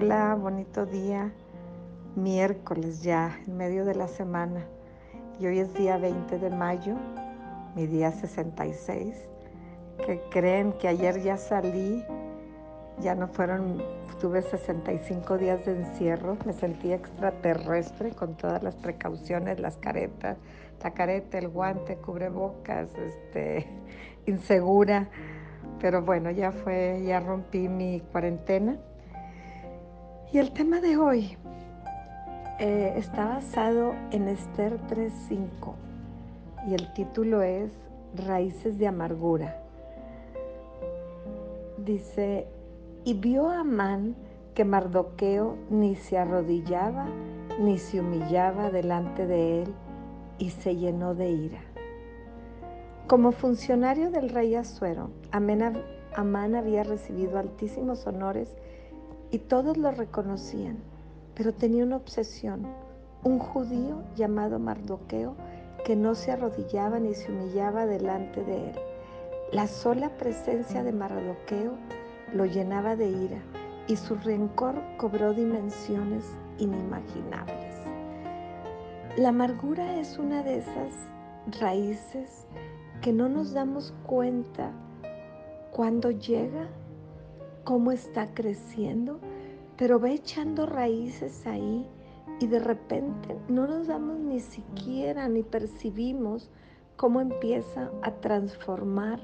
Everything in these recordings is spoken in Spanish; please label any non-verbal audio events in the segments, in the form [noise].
Hola, bonito día. Miércoles ya, en medio de la semana. Y hoy es día 20 de mayo, mi día 66. Que creen que ayer ya salí, ya no fueron, tuve 65 días de encierro, me sentí extraterrestre con todas las precauciones, las caretas, la careta, el guante, cubrebocas, este, [laughs] insegura. Pero bueno, ya fue, ya rompí mi cuarentena y el tema de hoy eh, está basado en Esther 3.5 y el título es Raíces de Amargura. Dice, y vio a Amán que Mardoqueo ni se arrodillaba ni se humillaba delante de él y se llenó de ira. Como funcionario del rey Asuero, Amán había recibido altísimos honores y todos lo reconocían, pero tenía una obsesión, un judío llamado Mardoqueo que no se arrodillaba ni se humillaba delante de él. La sola presencia de Mardoqueo lo llenaba de ira y su rencor cobró dimensiones inimaginables. La amargura es una de esas raíces que no nos damos cuenta cuando llega cómo está creciendo, pero va echando raíces ahí y de repente no nos damos ni siquiera ni percibimos cómo empieza a transformar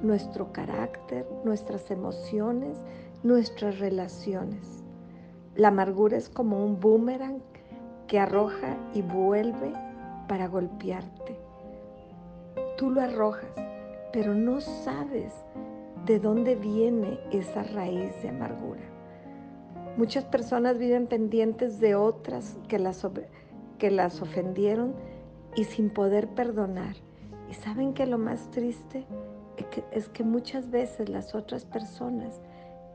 nuestro carácter, nuestras emociones, nuestras relaciones. La amargura es como un boomerang que arroja y vuelve para golpearte. Tú lo arrojas, pero no sabes de dónde viene esa raíz de amargura. Muchas personas viven pendientes de otras que las, que las ofendieron y sin poder perdonar. Y saben que lo más triste es que, es que muchas veces las otras personas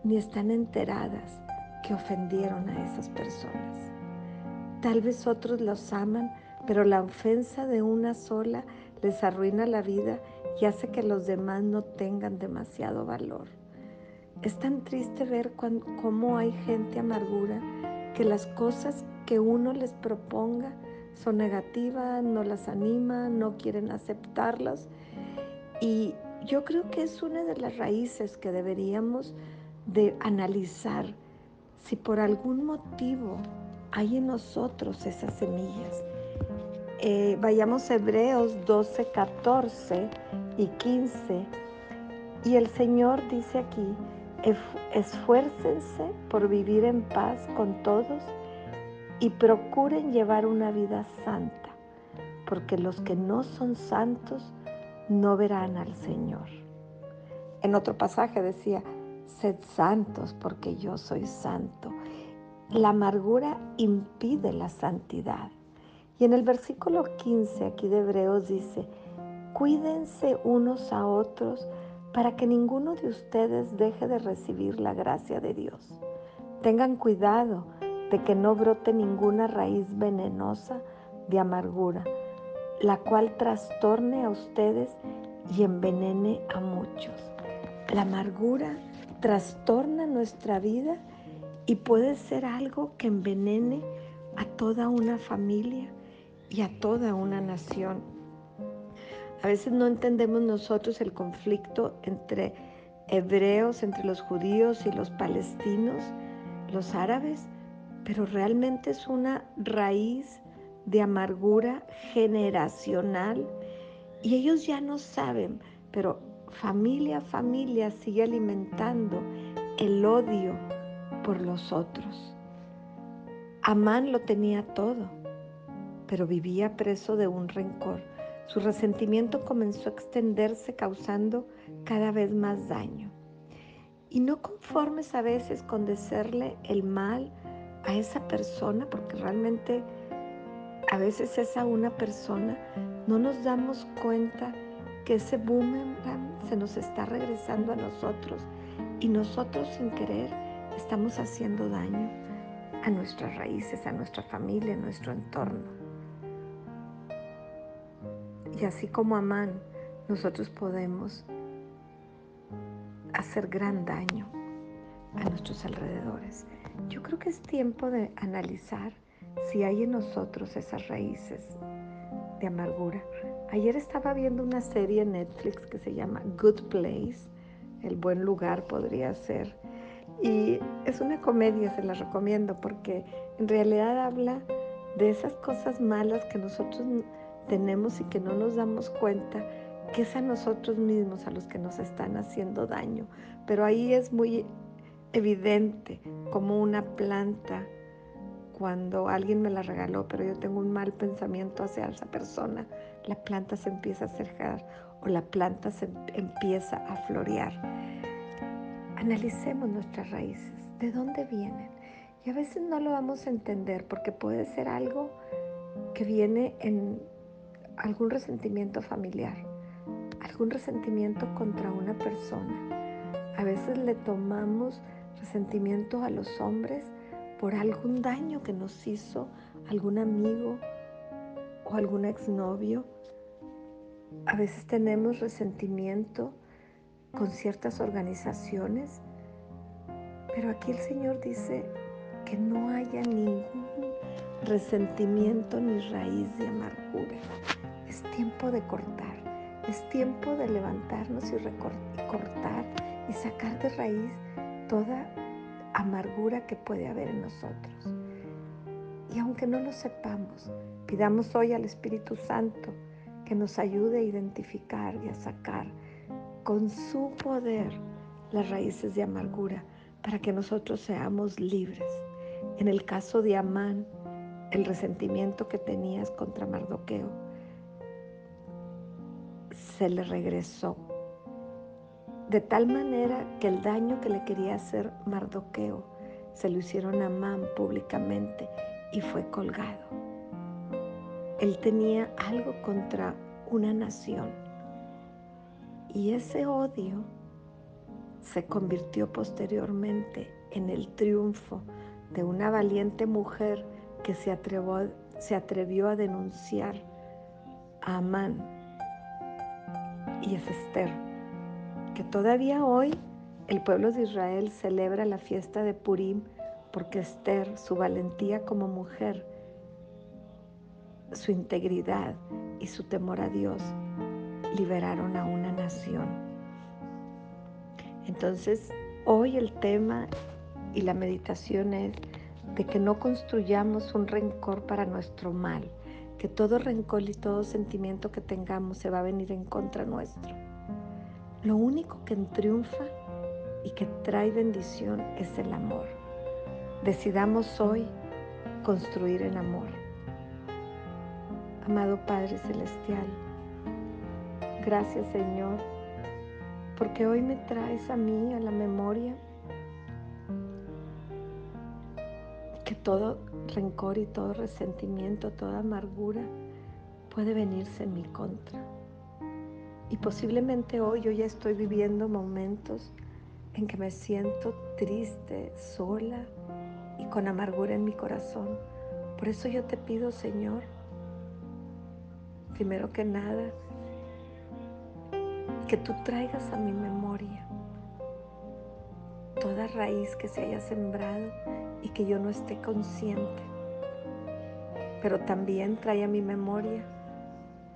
ni están enteradas que ofendieron a esas personas. Tal vez otros los aman, pero la ofensa de una sola les arruina la vida y hace que los demás no tengan demasiado valor. Es tan triste ver cómo hay gente amargura que las cosas que uno les proponga son negativas, no las anima, no quieren aceptarlas. Y yo creo que es una de las raíces que deberíamos de analizar si por algún motivo hay en nosotros esas semillas eh, vayamos a Hebreos 12, 14 y 15. Y el Señor dice aquí, esfuércense por vivir en paz con todos y procuren llevar una vida santa, porque los que no son santos no verán al Señor. En otro pasaje decía, sed santos porque yo soy santo. La amargura impide la santidad. Y en el versículo 15 aquí de Hebreos dice, cuídense unos a otros para que ninguno de ustedes deje de recibir la gracia de Dios. Tengan cuidado de que no brote ninguna raíz venenosa de amargura, la cual trastorne a ustedes y envenene a muchos. La amargura trastorna nuestra vida y puede ser algo que envenene a toda una familia y a toda una nación. A veces no entendemos nosotros el conflicto entre hebreos, entre los judíos y los palestinos, los árabes, pero realmente es una raíz de amargura generacional y ellos ya no saben, pero familia a familia sigue alimentando el odio por los otros. Amán lo tenía todo pero vivía preso de un rencor. Su resentimiento comenzó a extenderse causando cada vez más daño. Y no conformes a veces con decirle el mal a esa persona, porque realmente a veces es a una persona, no nos damos cuenta que ese boomerang se nos está regresando a nosotros y nosotros sin querer estamos haciendo daño a nuestras raíces, a nuestra familia, a nuestro entorno. Y así como Amán, nosotros podemos hacer gran daño a nuestros alrededores. yo creo que es tiempo de analizar si hay en nosotros esas raíces de amargura. Ayer estaba viendo una serie en Netflix que se llama Good Place, el buen lugar podría ser. Y es una comedia, se la recomiendo, porque en realidad habla de esas cosas malas que nosotros tenemos y que no nos damos cuenta que es a nosotros mismos a los que nos están haciendo daño. Pero ahí es muy evidente como una planta cuando alguien me la regaló, pero yo tengo un mal pensamiento hacia esa persona, la planta se empieza a cerrar o la planta se empieza a florear. Analicemos nuestras raíces, de dónde vienen. Y a veces no lo vamos a entender porque puede ser algo que viene en algún resentimiento familiar, algún resentimiento contra una persona. A veces le tomamos resentimiento a los hombres por algún daño que nos hizo algún amigo o algún exnovio. A veces tenemos resentimiento con ciertas organizaciones, pero aquí el Señor dice que no haya ningún resentimiento ni raíz de amargura. Es tiempo de cortar, es tiempo de levantarnos y, y cortar y sacar de raíz toda amargura que puede haber en nosotros. Y aunque no lo sepamos, pidamos hoy al Espíritu Santo que nos ayude a identificar y a sacar con su poder las raíces de amargura para que nosotros seamos libres. En el caso de Amán, el resentimiento que tenías contra Mardoqueo se le regresó de tal manera que el daño que le quería hacer Mardoqueo se lo hicieron a Amán públicamente y fue colgado. Él tenía algo contra una nación y ese odio se convirtió posteriormente en el triunfo de una valiente mujer que se atrevió, se atrevió a denunciar a Amán y es Esther que todavía hoy el pueblo de Israel celebra la fiesta de Purim porque Esther, su valentía como mujer, su integridad y su temor a Dios liberaron a una nación. Entonces, hoy el tema y la meditación es de que no construyamos un rencor para nuestro mal, que todo rencor y todo sentimiento que tengamos se va a venir en contra nuestro lo único que triunfa y que trae bendición es el amor. Decidamos hoy construir el amor. Amado Padre Celestial, gracias Señor, porque hoy me traes a mí a la memoria que todo rencor y todo resentimiento, toda amargura puede venirse en mi contra. Y posiblemente hoy yo ya estoy viviendo momentos en que me siento triste, sola y con amargura en mi corazón. Por eso yo te pido, Señor, primero que nada, que tú traigas a mi memoria raíz que se haya sembrado y que yo no esté consciente. Pero también trae a mi memoria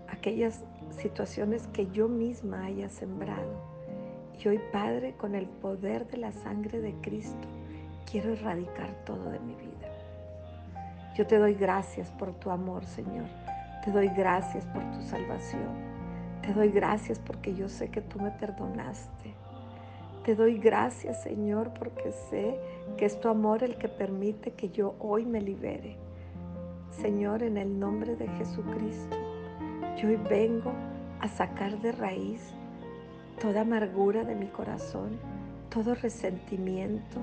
aquellas situaciones que yo misma haya sembrado. Y hoy, Padre, con el poder de la sangre de Cristo, quiero erradicar todo de mi vida. Yo te doy gracias por tu amor, Señor. Te doy gracias por tu salvación. Te doy gracias porque yo sé que tú me perdonaste. Te doy gracias, Señor, porque sé que es tu amor el que permite que yo hoy me libere. Señor, en el nombre de Jesucristo, yo hoy vengo a sacar de raíz toda amargura de mi corazón, todo resentimiento,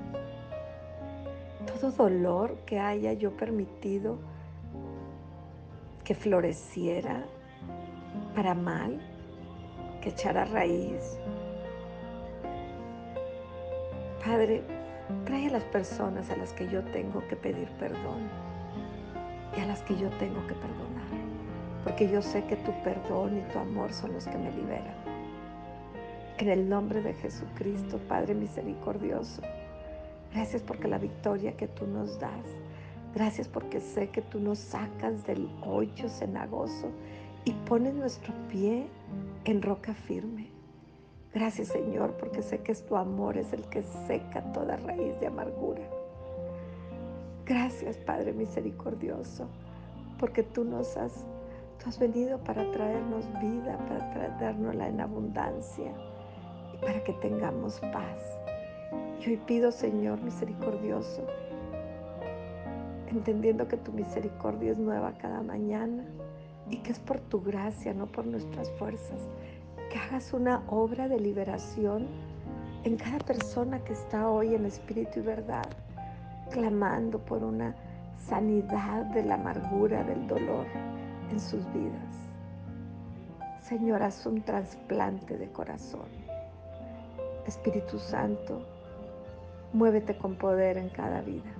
todo dolor que haya yo permitido que floreciera para mal, que echara raíz. Padre, trae a las personas a las que yo tengo que pedir perdón y a las que yo tengo que perdonar porque yo sé que tu perdón y tu amor son los que me liberan. En el nombre de Jesucristo, Padre misericordioso, Gracias porque la victoria que tú nos das. Gracias porque sé que tú nos sacas del hoyo cenagoso y pones nuestro pie en roca firme. Gracias Señor porque sé que es tu amor es el que seca toda raíz de amargura. Gracias Padre misericordioso porque tú nos has, tú has venido para traernos vida, para traernosla en abundancia y para que tengamos paz. Y hoy pido, Señor misericordioso, entendiendo que tu misericordia es nueva cada mañana y que es por tu gracia, no por nuestras fuerzas, que hagas una obra de liberación en cada persona que está hoy en espíritu y verdad, clamando por una sanidad de la amargura, del dolor en sus vidas. Señor, haz un trasplante de corazón. Espíritu Santo, Muévete con poder en cada vida.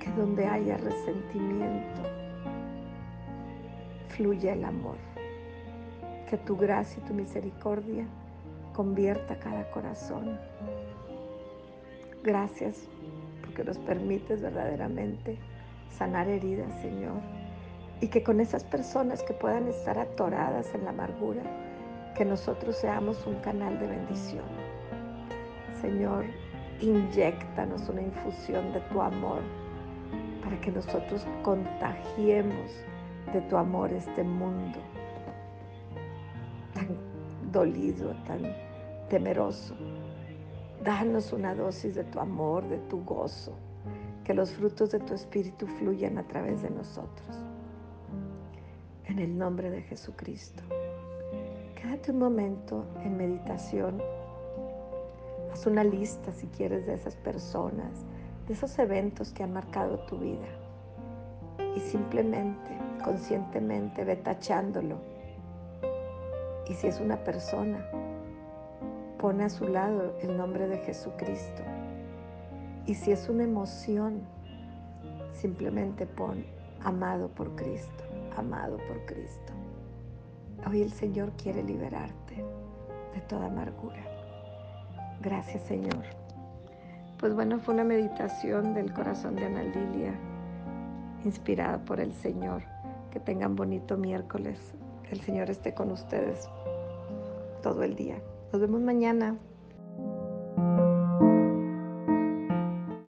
Que donde haya resentimiento, fluya el amor. Que tu gracia y tu misericordia convierta cada corazón. Gracias porque nos permites verdaderamente sanar heridas, Señor. Y que con esas personas que puedan estar atoradas en la amargura, que nosotros seamos un canal de bendición Señor, inyectanos una infusión de tu amor para que nosotros contagiemos de tu amor este mundo dolido, tan temeroso. Danos una dosis de tu amor, de tu gozo, que los frutos de tu espíritu fluyan a través de nosotros. En el nombre de Jesucristo. Quédate un momento en meditación Haz una lista, si quieres, de esas personas, de esos eventos que han marcado tu vida. Y simplemente, conscientemente, ve tachándolo. Y si es una persona, pone a su lado el nombre de Jesucristo. Y si es una emoción, simplemente pon amado por Cristo, amado por Cristo. Hoy el Señor quiere liberarte de toda amargura. Gracias Señor. Pues bueno, fue una meditación del corazón de Ana Lilia, inspirada por el Señor. Que tengan bonito miércoles. El Señor esté con ustedes todo el día. Nos vemos mañana.